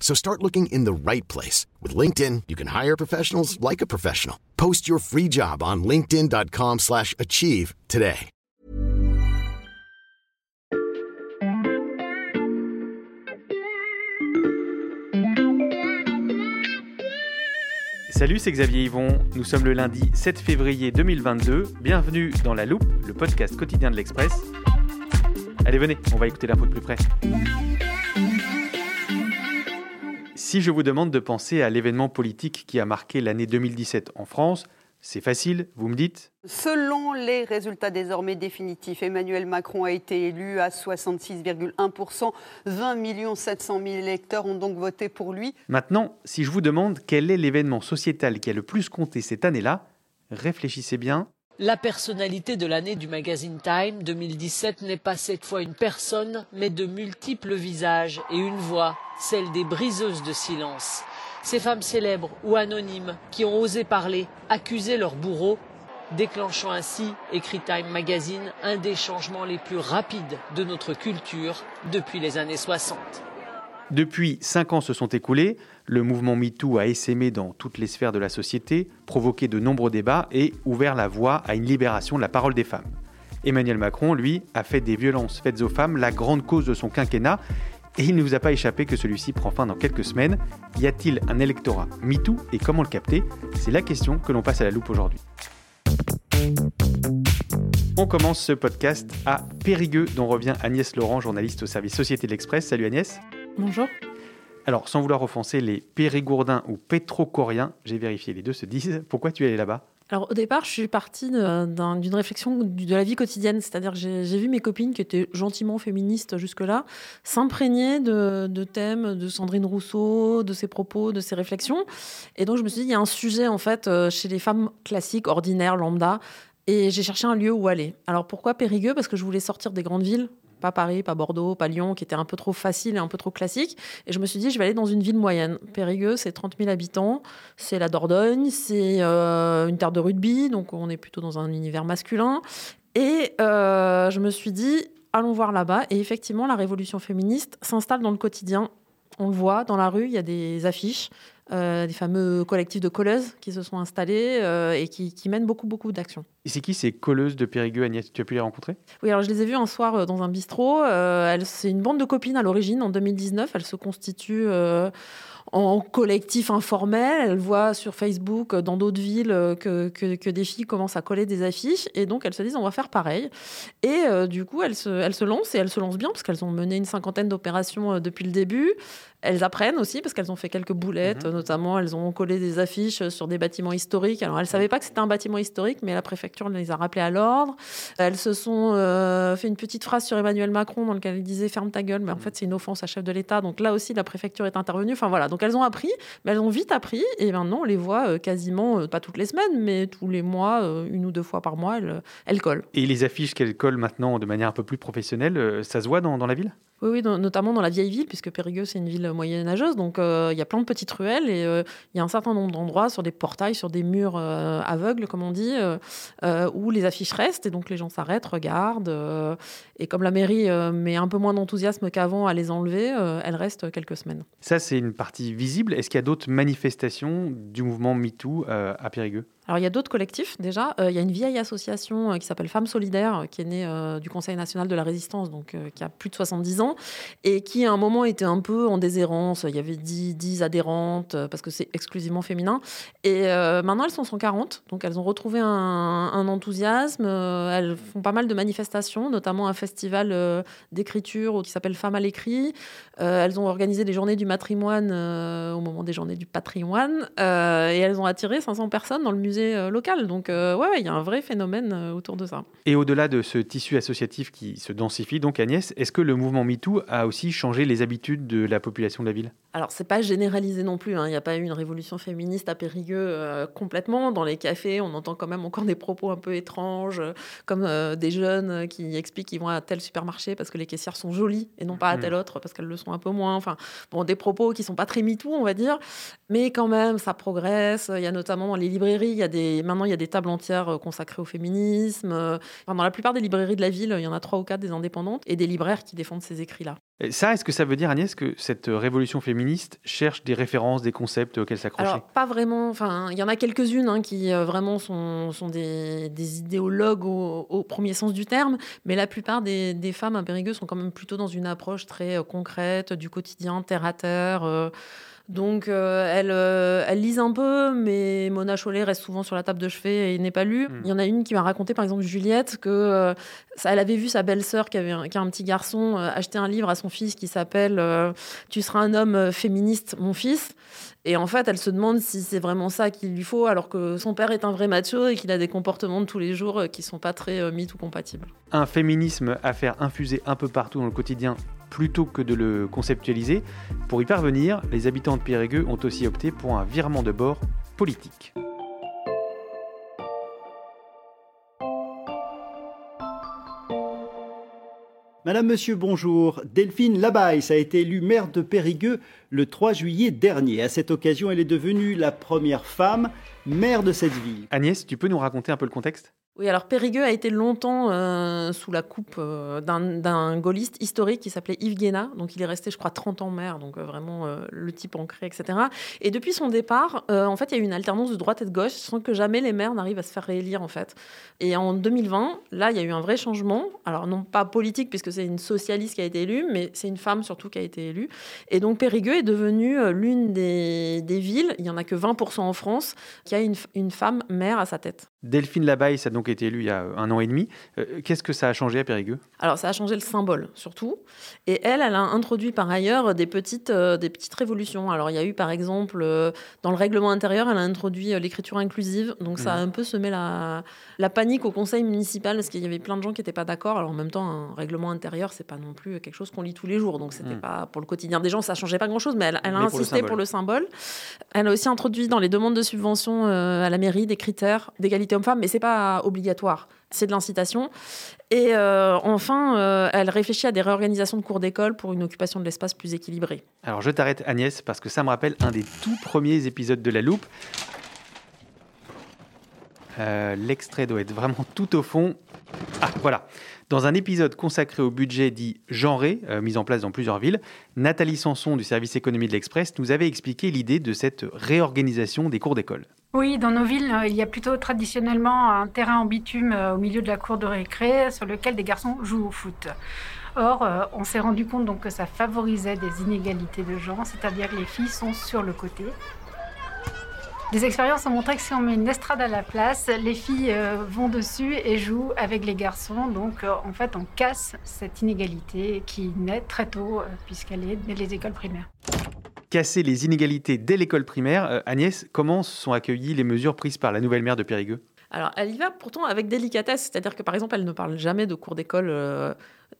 So start looking in the right place. With LinkedIn, you can hire professionals like a professional. Post your free job on linkedin.com slash achieve today. Salut, c'est Xavier Yvon. Nous sommes le lundi 7 février 2022. Bienvenue dans La Loupe, le podcast quotidien de l'Express. Allez, venez, on va écouter l'info de plus près. Si je vous demande de penser à l'événement politique qui a marqué l'année 2017 en France, c'est facile, vous me dites? Selon les résultats désormais définitifs, Emmanuel Macron a été élu à 66,1%. 20 700 000 électeurs ont donc voté pour lui. Maintenant, si je vous demande quel est l'événement sociétal qui a le plus compté cette année-là, réfléchissez bien. La personnalité de l'année du magazine Time 2017 n'est pas cette fois une personne, mais de multiples visages et une voix, celle des briseuses de silence. Ces femmes célèbres ou anonymes qui ont osé parler, accuser leurs bourreaux, déclenchant ainsi, écrit Time Magazine, un des changements les plus rapides de notre culture depuis les années 60. Depuis cinq ans se sont écoulés, le mouvement MeToo a essaimé dans toutes les sphères de la société, provoqué de nombreux débats et ouvert la voie à une libération de la parole des femmes. Emmanuel Macron, lui, a fait des violences faites aux femmes la grande cause de son quinquennat et il ne vous a pas échappé que celui-ci prend fin dans quelques semaines. Y a-t-il un électorat MeToo et comment le capter? C'est la question que l'on passe à la loupe aujourd'hui. On commence ce podcast à Périgueux, dont revient Agnès Laurent, journaliste au service Société de l'Express. Salut Agnès. Bonjour. Alors, sans vouloir offenser les périgourdins ou pétrocoriens, j'ai vérifié, les deux se disent. Pourquoi tu es allé là-bas? Alors au départ, je suis partie d'une réflexion de la vie quotidienne, c'est-à-dire j'ai vu mes copines qui étaient gentiment féministes jusque-là s'imprégner de, de, thèmes de Sandrine Rousseau, de ses propos, de ses réflexions. Et donc je me suis dit, il y a un sujet en fait euh, chez les femmes classiques, ordinaires, lambda, et j'ai cherché un lieu où aller. Alors pourquoi Périgueux? Parce que je voulais sortir des grandes villes, pas Paris, pas Bordeaux, pas Lyon, qui était un peu trop facile et un peu trop classique. Et je me suis dit, je vais aller dans une ville moyenne. Périgueux, c'est 30 000 habitants, c'est la Dordogne, c'est euh, une terre de rugby, donc on est plutôt dans un univers masculin. Et euh, je me suis dit, allons voir là-bas. Et effectivement, la révolution féministe s'installe dans le quotidien. On le voit dans la rue, il y a des affiches des fameux collectifs de colleuses qui se sont installés euh, et qui, mènent beaucoup, beaucoup d'actions. Et c'est qui ces colleuses de Périgueux, Agnès Tu as pu les rencontrer? Oui, alors je les ai vues un soir euh, dans un bistrot. c'est une bande de copines à l'origine, en 2019. Elles se constituent en collectif informel. Elle voit sur Facebook, euh, dans d'autres villes, euh, que, que, des filles commencent à coller des affiches. Et donc, elles se disent, on va faire pareil. Et euh, du coup, elles se, elles se lancent et elles se lancent bien parce qu'elles ont mené une cinquantaine d'opérations depuis le début. Elles apprennent aussi parce qu'elles ont fait quelques boulettes, mhm. notamment elles ont collé des affiches sur des bâtiments historiques. Alors elles ne savaient pas que c'était un bâtiment historique, mais la préfecture les a rappelés à l'ordre. Elles se sont fait une petite phrase sur Emmanuel Macron dans laquelle elle disait ferme ta gueule, mais en mhm. fait c'est une offense à chef de l'État. Donc là aussi la préfecture est intervenue. Enfin voilà, donc elles ont appris, mais elles ont vite appris. Et maintenant, on les voit euh, quasiment, euh, pas toutes les semaines, mais tous les mois, euh, une ou deux fois par mois, elles, collent. Et les affiches qu'elles collent maintenant de manière un peu plus professionnelle, ça se voit dans la ville? Oui, oui notamment dans la vieille ville, puisque Périgueux, c'est une ville moyenâgeuse. Donc, il y a plein de petites ruelles et il y a un certain nombre d'endroits sur des portails, sur des murs aveugles, comme on dit, où les affiches restent. Et donc, les gens s'arrêtent, regardent. et comme la mairie met un peu moins d'enthousiasme qu'avant à les enlever, elles restent quelques semaines. Ça, c'est une partie visible. Est-ce qu'il y a d'autres manifestations du mouvement MeToo euh, à Périgueux? Alors il y a d'autres collectifs déjà. Euh, il y a une vieille association euh, qui s'appelle Femmes Solidaires, qui est née du Conseil national de la résistance, donc qui a plus de 70 ans, et qui à un moment était un peu en déshérence. Il y avait 10, 10 adhérentes, parce que c'est exclusivement féminin. Et maintenant elles sont 140, donc elles ont retrouvé un enthousiasme. elles font pas mal de manifestations, notamment un festival d'écriture qui s'appelle Femmes à l'écrit. Elles ont organisé des journées du matrimoine au moment des journées du patrimoine, et elles ont attiré 500 personnes dans le musée euh, local. Donc, euh, ouais, il y a un vrai phénomène euh, autour de ça. Et au-delà de ce tissu associatif qui se densifie, donc Agnès, est-ce que le mouvement MeToo a aussi changé les habitudes de la population de la ville? Alors, c'est pas généralisé non plus. Hein. Il n'y a pas eu une révolution féministe à Périgueux complètement. Dans les cafés, on entend quand même encore des propos un peu étranges, comme des jeunes qui expliquent qu'ils vont à tel supermarché parce que les caissières sont jolies et non pas à mmh. tel autre parce qu'elles le sont un peu moins. Enfin, bon, des propos qui sont pas très MeToo, on va dire. Mais quand même, ça progresse. Il y a notamment dans les librairies, il y a des, maintenant, il y a des tables entières euh, consacrées au féminisme. Euh, dans la plupart des librairies de la ville, il y en a trois ou quatre des indépendantes et des libraires qui défendent ces écrits-là. Ça, est-ce que ça veut dire, Agnès, que cette révolution féministe cherche des références, des concepts auxquels s'accrocher Alors, pas vraiment. Enfin, il y en a quelques-unes hein, qui euh, vraiment sont, des, idéologues au, premier sens du terme, mais la plupart des, femmes à sont quand même plutôt dans une approche très concrète, du quotidien, terre à terre. Donc, euh, elle, euh, elle lise un peu, mais Mona Chollet reste souvent sur la table de chevet et n'est pas lue. Hmm. Il y en a une qui m'a raconté, par exemple, Juliette, que euh, elle avait vu sa belle-sœur, qui, avait qui a un petit garçon, acheter un livre à son fils qui s'appelle Tu seras un homme féministe, mon fils. Et en fait, elle se demande si c'est vraiment ça qu'il lui faut, alors que son père est un vrai macho et qu'il a des comportements de tous les jours qui sont pas très euh, ou compatibles. Un féminisme à faire infuser un peu partout dans le quotidien plutôt que de le conceptualiser. Pour y parvenir, les habitants de Périgueux ont aussi opté pour un virement de bord politique. Madame, Monsieur, bonjour. Delphine Labaisse a été élue maire de Périgueux le 3 juillet dernier. À cette occasion, elle est devenue la première femme maire de cette ville. Agnès, tu peux nous raconter un peu le contexte? Oui, alors Périgueux a été longtemps euh, sous la coupe euh, d'un gaulliste historique qui s'appelait Yves Guéna. Donc il est resté, je crois, 30 ans maire, donc euh, vraiment le type ancré, etc. Et depuis son départ, en fait, il y a eu une alternance de droite et de gauche sans que jamais les maires n'arrivent à se faire réélire, en fait. Et en 2020, là, il y a eu un vrai changement. Alors non pas politique, puisque c'est une socialiste qui a été élue, mais c'est une femme surtout qui a été élue. Et donc Périgueux est devenu l'une des, villes, il n'y en a que 20% en France, qui a une, femme maire à sa tête. Delphine Labaille, ça a été élue il y a un an et demi. Euh, qu'est-ce que ça a changé à Périgueux? Alors, ça a changé le symbole, surtout. Et elle, elle a introduit par ailleurs des petites, euh, des petites révolutions. Alors, il y a eu, par exemple, euh, dans le règlement intérieur, elle a introduit l'écriture inclusive. Donc, ça a mmh. un peu semé la, la panique au conseil municipal parce qu'il y avait plein de gens qui n'étaient pas d'accord. Alors, en même temps, un règlement intérieur, c'est pas non plus quelque chose qu'on lit tous les jours. Donc, c'était mmh. pas pour le quotidien des gens, ça changeait pas grand-chose. Mais elle, a insisté pour le, symbole. Elle a aussi introduit dans les demandes de subvention à la mairie des critères d'égalité homme-femme, mais c'est pas obligatoire c'est de l'incitation. Et euh, enfin, euh, elle réfléchit à des réorganisations de cours d'école pour une occupation de l'espace plus équilibrée. Alors je t'arrête Agnès, parce que ça me rappelle un des tout premiers épisodes de La Loupe. Euh, l'extrait doit être vraiment tout au fond. Ah, voilà. Dans un épisode consacré au budget dit genré, mis en place dans plusieurs villes, Nathalie Sanson du service économie de l'Express nous avait expliqué l'idée de cette réorganisation des cours d'école. Oui, dans nos villes, euh, il y a plutôt traditionnellement un terrain en bitume euh, au milieu de la cour de récré sur lequel des garçons jouent au foot. Or, euh, on s'est rendu compte donc que ça favorisait des inégalités de genre, c'est-à-dire que les filles sont sur le côté. Des expériences ont montré que si on met une estrade à la place, les filles vont dessus et jouent avec les garçons. Donc, en fait, on casse cette inégalité qui naît très tôt, puisqu'elle est dès les écoles primaires casser les inégalités dès l'école primaire. Euh, Agnès, comment sont accueillies les mesures prises par la nouvelle maire de Périgueux? Alors, elle y va pourtant avec délicatesse, c'est-à-dire que par exemple, elle ne parle jamais de cours d'école euh,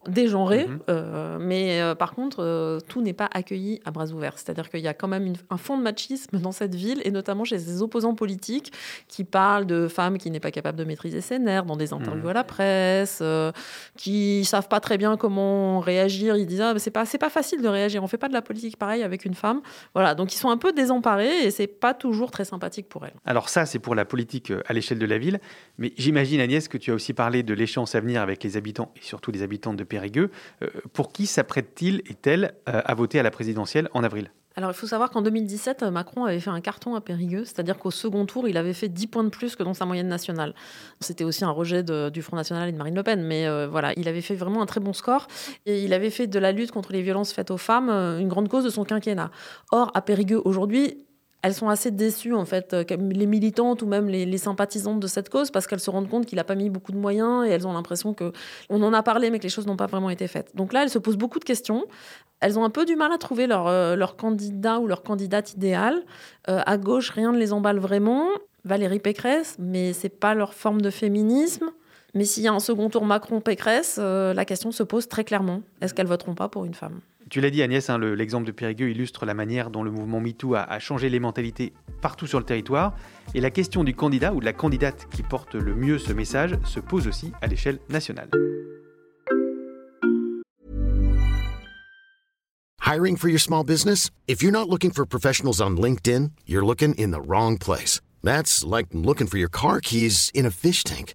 dégenré, mhm. euh, mais euh, par contre, euh, tout n'est pas accueilli à bras ouverts. C'est-à-dire qu'il y a quand même un fond de machisme dans cette ville, et notamment chez ses opposants politiques qui parlent de femmes qui n'est pas capable de maîtriser ses nerfs dans des interviews mhm. à la presse, qui savent pas très bien comment réagir. Ils disent ah, c'est pas c'est pas facile de réagir. On fait pas de la politique pareil avec une femme. Voilà, donc ils sont un peu désemparés et c'est pas toujours très sympathique pour elles. Alors ça, c'est pour la politique à l'échelle de la ville, mais j'imagine Agnès que tu as aussi parlé de l'échéance à venir avec les habitants et surtout les habitants de Périgueux. Euh, pour qui s'apprête-t-il et elle euh, à voter à la présidentielle en avril? Alors, il faut savoir qu'en 2017, Macron avait fait un carton à Périgueux, c'est-à-dire qu'au second tour, il avait fait 10 points de plus que dans sa moyenne nationale. C'était aussi un rejet du Front National et de Marine Le Pen, mais euh, voilà, il avait fait vraiment un très bon score et il avait fait de la lutte contre les violences faites aux femmes euh, une grande cause de son quinquennat. Or, à Périgueux, aujourd'hui, elles sont assez déçues, en fait, euh, les militantes ou même les, sympathisantes de cette cause, parce qu'elles se rendent compte qu'il n'a pas mis beaucoup de moyens et elles ont l'impression que on en a parlé, mais que les choses n'ont pas vraiment été faites. Donc là, elles se posent beaucoup de questions. Elles ont un peu du mal à trouver leur, euh, candidat ou leur candidate idéal. Euh, à gauche, rien ne les emballe vraiment. Valérie Pécresse, mais c'est pas leur forme de féminisme. Mais s'il y a un second tour Macron-Pécresse, la question se pose très clairement. Est-ce qu'elles voteront pas pour une femme? Tu l'as dit Agnès, hein, l'exemple de Périgueux illustre la manière dont le mouvement MeToo a, a, changé les mentalités partout sur le territoire. Et la question du candidat ou de la candidate qui porte le mieux ce message se pose aussi à l'échelle nationale. Hiring for your small business? If you're not looking for professionals on LinkedIn, you're looking in the wrong place. That's like looking for your car keys in a fish tank.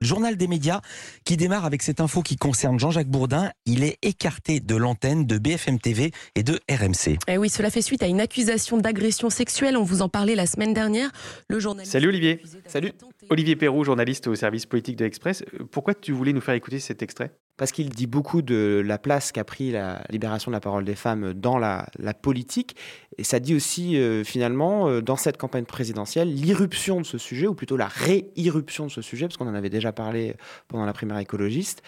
Journal des médias qui démarre avec cette info qui concerne Jean-Jacques Bourdin. Il est écarté de l'antenne de BFM TV et de RMC. Et eh oui, cela fait suite à une accusation d'agression sexuelle. On vous en parlait la semaine dernière. Le journaliste Salut Olivier. Salut. Olivier Perrault, journaliste au service politique de l'Express. Pourquoi tu voulais nous faire écouter cet extrait? Parce qu'il dit beaucoup de la place qu'a pris la libération de la parole des femmes dans la, politique. Et ça dit aussi, euh, finalement, euh, dans cette campagne présidentielle, l'irruption de ce sujet, ou plutôt la réirruption de ce sujet, parce qu'on en avait déjà parlé pendant la primaire écologiste,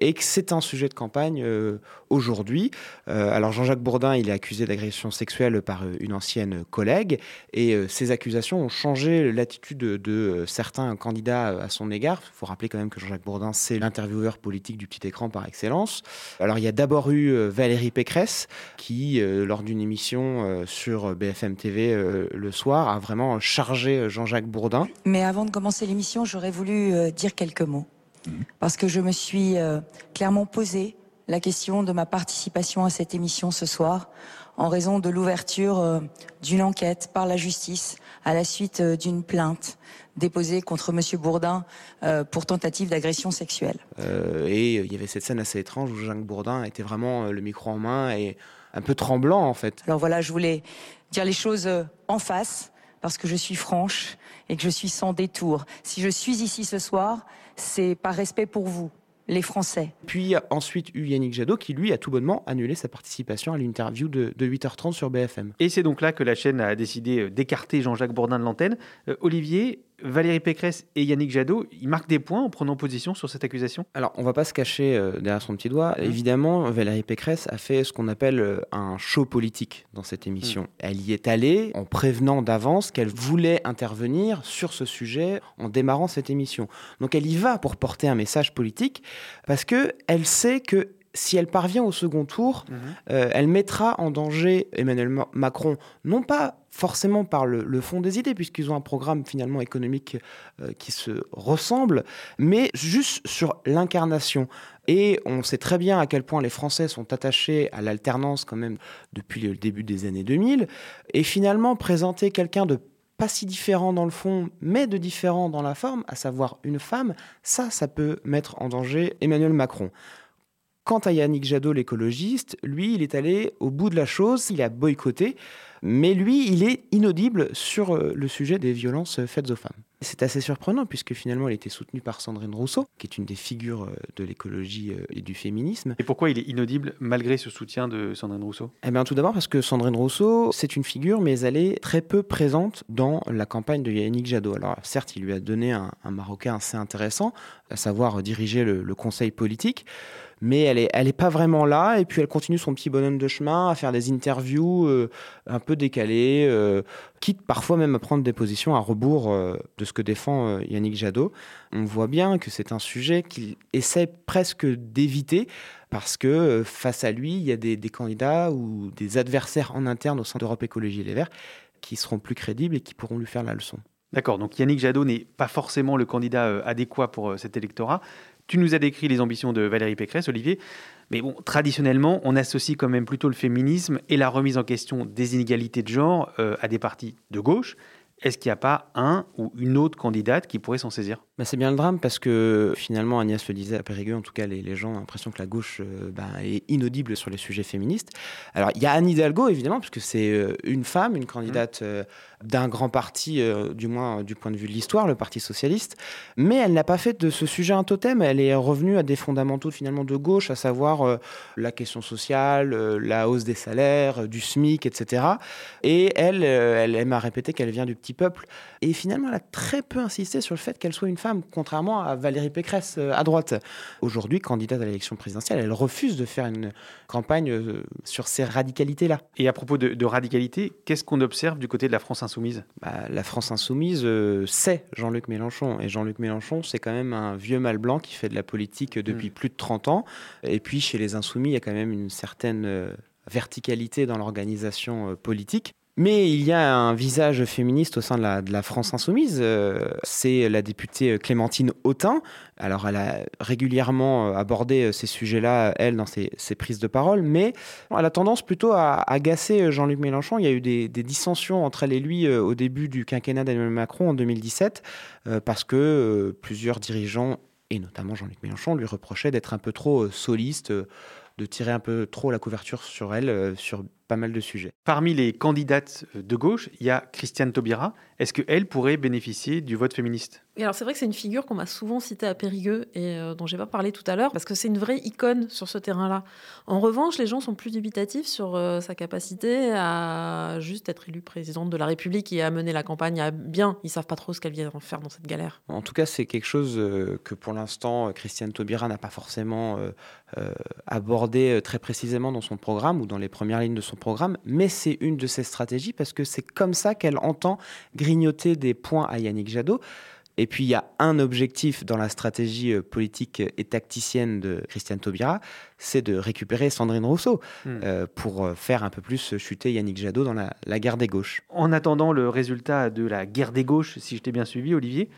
et que c'est un sujet de campagne euh, aujourd'hui. alors Jean-Jacques Bourdin, il est accusé d'agression sexuelle par une ancienne collègue, et ces accusations ont changé l'attitude de, certains candidats à son égard. Il faut rappeler quand même que Jean-Jacques Bourdin, c'est l'intervieweur politique du petit par excellence. Alors il y a d'abord eu euh, Valérie Pécresse qui, euh, lors d'une émission euh, sur BFM TV le soir, a vraiment chargé Jean-Jacques Bourdin. Mais avant de commencer l'émission, j'aurais voulu dire quelques mots. Parce que je me suis clairement posé la question de ma participation à cette émission ce soir en raison de l'ouverture d'une enquête par la justice à la suite d'une plainte déposé contre Monsieur Bourdin euh, pour tentative d'agression sexuelle. Euh, et il y avait cette scène assez étrange où Jacques Bourdin était vraiment euh, le micro en main et un peu tremblant en fait. Alors voilà, je voulais dire les choses en face parce que je suis franche et que je suis sans détour. Si je suis ici ce soir, c'est par respect pour vous, les Français. Puis ensuite eu Yannick Jadot qui lui a tout bonnement annulé sa participation à l'interview de, 8h30 sur BFM. Et c'est donc là que la chaîne a décidé d'écarter Jean-Jacques Bourdin de l'antenne. Olivier, Valérie Pécresse et Yannick Jadot, ils marquent des points en prenant position sur cette accusation? Alors, on va pas se cacher euh, derrière son petit doigt. Mmh. Évidemment, Valérie Pécresse a fait ce qu'on appelle euh, un show politique dans cette émission. Mmh. Elle y est allée en prévenant d'avance qu'elle voulait intervenir sur ce sujet en démarrant cette émission. Donc, elle y va pour porter un message politique parce que elle sait que si elle parvient au second tour, mmh. euh, elle mettra en danger Emmanuel Macron, non pas forcément par le, fond des idées, puisqu'ils ont un programme finalement économique euh, qui se ressemble, mais juste sur l'incarnation. Et on sait très bien à quel point les Français sont attachés à l'alternance quand même depuis le début des années 2000, et finalement présenter quelqu'un de pas si différent dans le fond, mais de différent dans la forme, à savoir une femme, ça, ça peut mettre en danger Emmanuel Macron. Quant à Yannick Jadot, l'écologiste, lui, il est allé au bout de la chose, il a boycotté, mais lui, il est inaudible sur euh, le sujet des violences faites aux femmes. C'est assez surprenant puisque finalement il était soutenu par Sandrine Rousseau, qui est une des figures euh, de l'écologie euh, et du féminisme. Et pourquoi il est inaudible malgré ce soutien de Sandrine Rousseau? Eh bien tout d'abord parce que Sandrine Rousseau, c'est une figure, mais elle est très peu présente dans la campagne de Yannick Jadot. Alors certes, il lui a donné un, Marocain assez intéressant, à savoir diriger le conseil politique mais elle n'est elle est pas vraiment là. Et puis elle continue son petit bonhomme de chemin à faire des interviews euh, un peu décalées, euh, quitte parfois même à prendre des positions à rebours euh, de ce que défend Yannick Jadot. On voit bien que c'est un sujet qu'il essaie presque d'éviter parce que face à lui, il y a des, des candidats ou des adversaires en interne au sein d'Europe Écologie Les Verts qui seront plus crédibles et qui pourront lui faire la leçon. D'accord, donc Yannick Jadot n'est pas forcément le candidat adéquat pour cet électorat. Tu nous as décrit les ambitions de Valérie Pécresse, Olivier. Mais traditionnellement, on associe quand même plutôt le féminisme et la remise en question des inégalités de genre euh, à des partis de gauche. Est-ce qu'il n'y a pas un ou une autre candidate qui pourrait s'en saisir? Bah, C'est bien le drame parce que finalement, Agnès le disait à Périgueux, en tout cas, les, les gens ont l'impression que la gauche euh, bah, est inaudible sur les sujets féministes. Alors, il y a Anne Hidalgo, évidemment, puisque c'est euh, une femme, une candidate euh, d'un grand parti, du moins du point de vue de l'histoire, le Parti socialiste. Mais elle n'a pas fait de ce sujet un totem. Elle est revenue à des fondamentaux finalement de gauche, à savoir la question sociale, la hausse des salaires, du SMIC, etc. Et elle, elle aime à répéter qu'elle vient du petit peuple. Et finalement, elle a très peu insisté sur le fait qu'elle soit une femme, contrairement à Valérie Pécresse euh, à droite. Aujourd'hui, candidate à l'élection présidentielle, elle refuse de faire une campagne euh, sur ces radicalités-là. Et à propos de, radicalité, qu'est-ce qu'on observe du côté de la France insoumise? Bah, La France insoumise, euh, c'est Jean-Luc Mélenchon. Et Jean-Luc Mélenchon, c'est quand même un vieux mâle blanc qui fait de la politique depuis hmm. plus de 30 ans. Et puis, chez les insoumis, il y a quand même une certaine verticalité dans l'organisation politique. Mais il y a un visage féministe au sein de la, France insoumise. Euh, c'est la députée Clémentine Autain. Alors, elle a régulièrement euh, abordé euh, ces sujets-là, elle, dans ses, prises de parole, mais elle a tendance plutôt à agacer Jean-Luc Mélenchon. Il y a eu des, dissensions entre elle et lui au début du quinquennat d'Emmanuel Macron en 2017, parce que plusieurs dirigeants, et notamment Jean-Luc Mélenchon, lui reprochaient d'être un peu trop soliste de tirer un peu trop la couverture sur elle, sur pas mal de sujets. Parmi les candidates de gauche, il y a Christiane Taubira. Est-ce qu'elle pourrait bénéficier du vote féministe? Alors c'est vrai que c'est une figure qu'on m'a souvent citée à Périgueux et euh, dont j'ai pas parlé tout à l'heure parce que c'est une vraie icône sur ce terrain-là. En revanche, les gens sont plus dubitatifs sur euh, sa capacité à juste être élue présidente de la République et à mener la campagne à bien. Ils savent pas trop ce qu'elle vient faire dans cette galère. En tout cas, c'est quelque chose euh, que pour l'instant Christiane Taubira n'a pas forcément abordé très précisément dans son programme ou dans les premières lignes de son programme, mais c'est une de ses stratégies parce que c'est comme ça qu'elle entend grignoter des points à Yannick Jadot. Et puis il y a un objectif dans la stratégie euh, politique et tacticienne de Christiane Taubira, c'est de récupérer Sandrine Rousseau hmm. euh, pour euh, faire un peu plus chuter Yannick Jadot dans la, guerre des gauches. En attendant le résultat de la guerre des gauches, si je t'ai bien suivi, Olivier,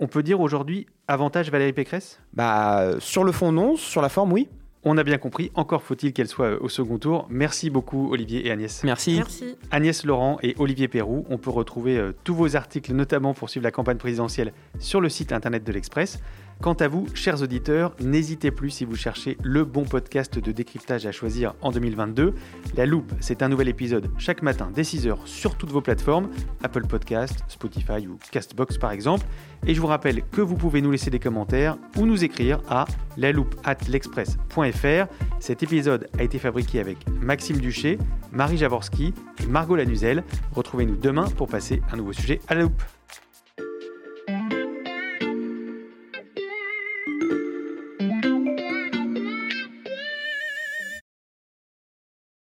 on peut dire aujourd'hui avantage Valérie Pécresse? Bah sur le fond non, sur la forme oui. On a bien compris, encore faut-il qu'elle soit au second tour. Merci beaucoup Olivier et Agnès. Merci. Merci. Agnès Laurent et Olivier Perrou, on peut retrouver euh, tous vos articles, notamment pour suivre la campagne présidentielle, sur le site internet de l'Express. Quant à vous, chers auditeurs, n'hésitez plus si vous cherchez le bon podcast de décryptage à choisir en 2022. La Loupe, c'est un nouvel épisode chaque matin dès 6h sur toutes vos plateformes, Apple Podcast, Spotify ou Castbox par exemple. Et je vous rappelle que vous pouvez nous laisser des commentaires ou nous écrire à l'express.fr. Cet épisode a été fabriqué avec Maxime Duché, Marie Javorski et Margot Lanuzel. Retrouvez-nous demain pour passer un nouveau sujet à la loupe.